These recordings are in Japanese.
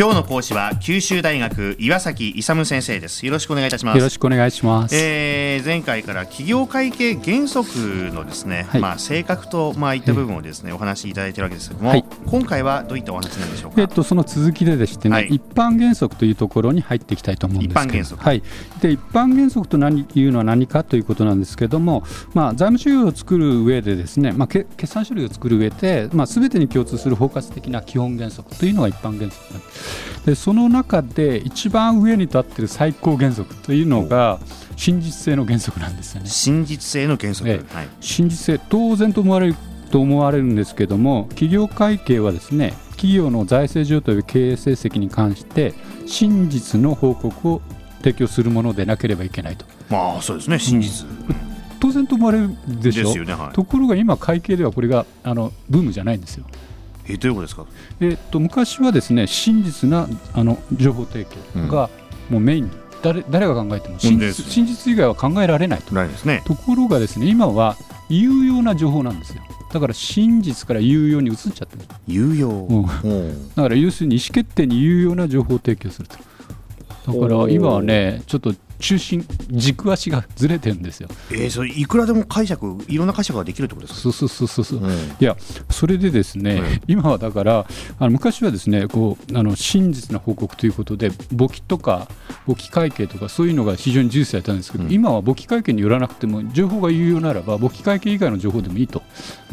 今日の講師は九州大学岩崎勇先生です。よろしくお願いいたします。よろしくお願いします、えー、前回から企業会計原則のですね、はい、まあ性格とまあいった部分をですね、お話しいただいているわけですけれども、はい、今回はどういったお話なんでしょうか？えっとその続きででしてね、はい、一般原則というところに入っていきたいと思うんです一般原則。はい。で一般原則と何いうのは何かということなんですけれどもまあ財務収入を作る上でですねまあ決算書類を作る上でまあすべてに共通する包括的な基本原則というのが一般原則なんですでその中で一番上に立っている最高原則というのが真実性の原則なんですよね。真実性の原則、はい、真実性当然と思われると思われるんですけども企業会計はですね企業の財政状態や経営成績に関して真実の報告を提供するものでなければいけないと。まあそうですね。真実、うん。当然と思われるでしょ？う、ね。はい、ところが今、会計ではこれがあのブームじゃないんですよ。えどういうことですか、えー、っと昔はですね真実なあの情報提供がもうメインに、誰誰が考えても真実。真実以外は考えられないと。ないです、ね、ところがですね今は有用な情報なんですよ。だから真実から有用に移っちゃってる。有用、うん、だから要するに意思決定に有用な情報を提供するとだから今はねちょっと中心軸足がずれてるんですよ。えー、それいくらでも解釈いろんな解釈ができるってことですか？そうそうそうそう、う。ん、いやそれでですね、うん、今はだからあの昔はですねこうあの真実な報告ということで簿記とか簿記会計とかそういうのが非常に重視されたんですけど、うん、今は簿記会計によらなくても情報が有用ならば簿記会計以外の情報でもいいと。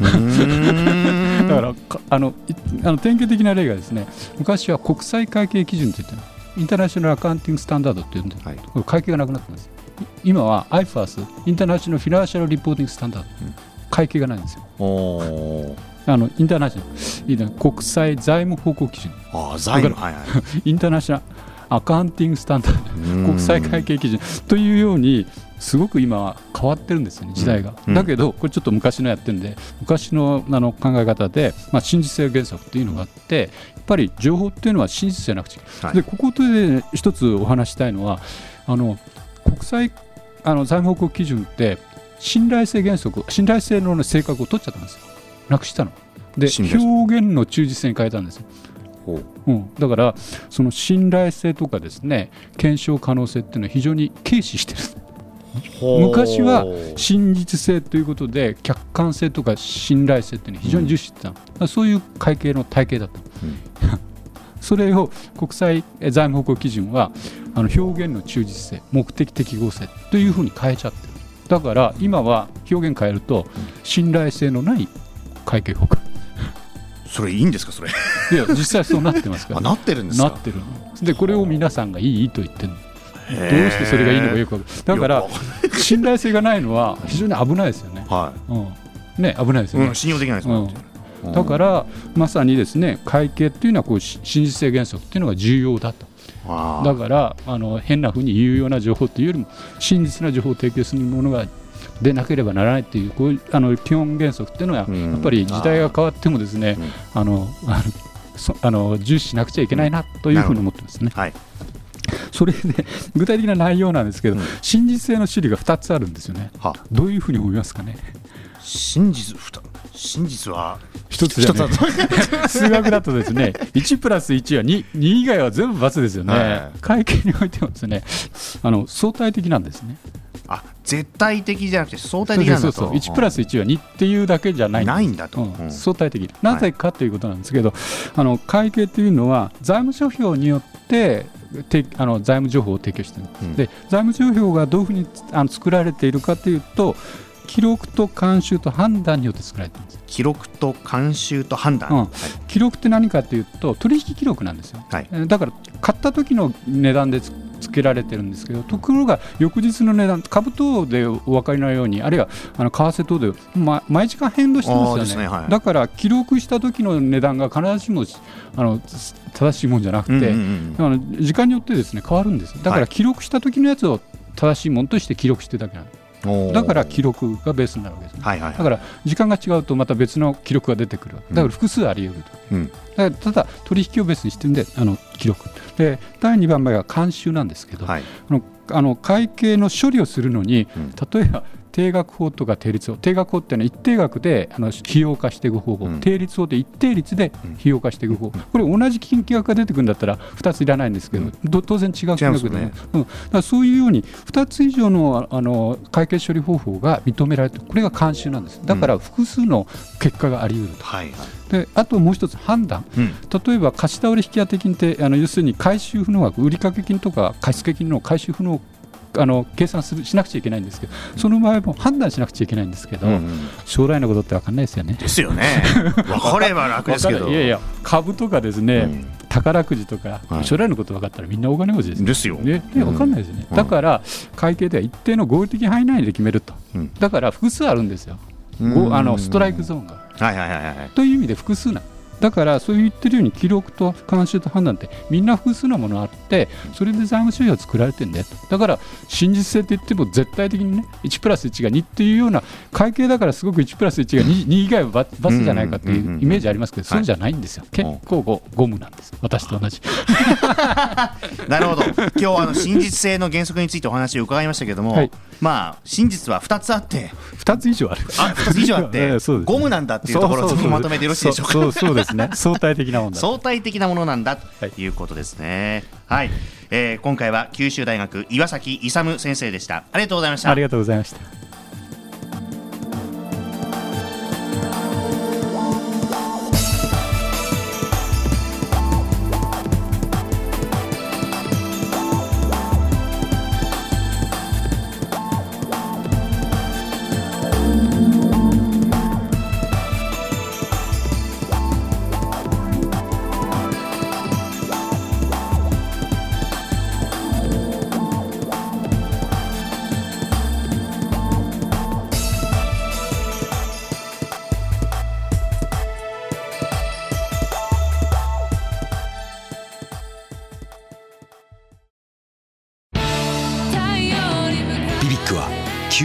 だからあのあの典型的な例がですね昔は国際会計基準といってインターナショナルアカウンティングスタンダードっていうんで、はい、これ会計がなくなってます。今は IFAS、インターナショナルフィナンシャルリポーティングスタンダード、うん、会計がないんですよ。あのインターナショナル、国際財務報告基準、あ財務、はいはい、インターナショナルアカウンティングスタンダード、国際会計基準。というように、すごく今変わってるんですよね時代が、うん、だけどこれちょっと昔のやってるんで昔のあの考え方で、まあ、真実性原則っていうのがあってやっぱり情報っていうのは真実じゃなくて、はい、でここで一つお話したいのはあの国際あの財務報告基準って信頼性原則信頼性の性格を取っちゃったんですよ。なくしたの。で表現の忠実性に変えたんですようん、だからその信頼性とかですね検証可能性っていうのは非常に軽視してる。昔は真実性ということで客観性とか信頼性っていうのは非常に重視してた、うん、そういう会計の体系だった、うん、それを国際財務報告基準はあの表現の忠実性目的適合性というふうに変えちゃってる。だから今は表現変えると信頼性のない会計報告それいいんですかそれいや実際そうなってますから。なってるんですなってるでこれを皆さんがいいと言ってるどうしてそれがいいのかよくだから信頼性がないのは非常に危ないですよね。はい、うん、ね危ないですよね。うん、信用できないですもん、だからまさにですね会計っていうのはこう真実性原則っていうのが重要だと。だからあの変なふうに有用な情報というよりも真実な情報を提供するものがでなければならないというこういうあの基本原則っていうのは、やっぱり時代が変わってもですね、あのあの重視しなくちゃいけないなというふうに思ってますね。はいそれで具体的な内容なんですけど、うん、真実性の種類が2つあるんですよね。はどういうふうに思いますかね？真実真実は一つじゃ、ね、数学だとですね1プラス1は 2, 2以外は全部×ですよね、はい、会計においてもですねあの相対的なんですね。あ絶対的じゃなくて相対的なんだと。そうそう1プラス1は2っていうだけじゃないないんだと、うん、相対的。なぜかということなんですけど、はい、あの会計というのは財務諸表によっててあの財務情報を提供している、うん、で財務情報がどういうふうにあの作られているかというと記録と監修と判断によって作られています。記録と監修と判断、うん。はい、記録って何かというと取引記録なんですよ、はい、だから買った時の値段でつけられてるんですけどところが翌日の値段株等でお分かりのようにあるいはあの為替等で、ま、毎時間変動してますよね、ねはい、だから記録した時の値段が必ずしもあの正しいもんじゃなくて、うんうんうん、あの時間によってですね変わるんです。だから記録した時のやつを正しいものとして記録してるだけなんです。だから記録がベースになるわけです、ね。はいはいはい、だから時間が違うとまた別の記録が出てくるだから複数あり得ると、うん、だただ取引をベースにしてるんであの記録で第2番目が監修なんですけど、はい、あのあの会計の処理をするのに、うん、例えば定額法とか定率法定額法っていうのは一定額であの費用化していく方法、うん、定率法って一定率で費用化していく方法、これ同じ金額が出てくるんだったら2ついらないんですけど、当然違う金額で、ね。うん、だそういうように2つ以上のあの会計処理方法が認められてこれが慣習なんです。だから複数の結果があり得ると。はいはい。であともう一つ判断、うん、例えば貸し倒れ引当金ってあの要するに回収不能額売掛金とか貸付金の回収不能あの計算するしなくちゃいけないんですけど、その場合も判断しなくちゃいけないんですけど、うんうん、将来のことって分かんないですよね。ですよね。分かれば楽ですけど。い。やいや、株とかですね、うん、宝くじとか、はい、将来のこと分かったらみんな大金持ちですですよ。ね、分かんないですよね。だから、会計では一定の合理的範囲内で決めると、だから複数あるんですよ、あのストライクゾーンが。はいはいはいはい、という意味で複数なだからそう言ってるように記録と監修と判断ってみんな複数のものがあってそれで財務諸表が作られてるんだよだから真実性って言っても絶対的にね1プラス1が2っていうような会計だからすごく1プラス1が 2, 2以外はバスじゃないかっていうイメージありますけどそうじゃないんですよ。結構ゴゴムなんです。私と同じ。なるほど。今日はあの真実性の原則についてお話を伺いましたけども、はい、まあ真実は2つあって。2つ以上ある。あ2つ以上あって ゴムなんだっていうところをまとめてよろしいでしょうか？そうそうですね。相対的なもの相対的なものなんだということですね。はい、はい、えー、今回は九州大学岩崎勇先生でした。ありがとうございました。ありがとうございました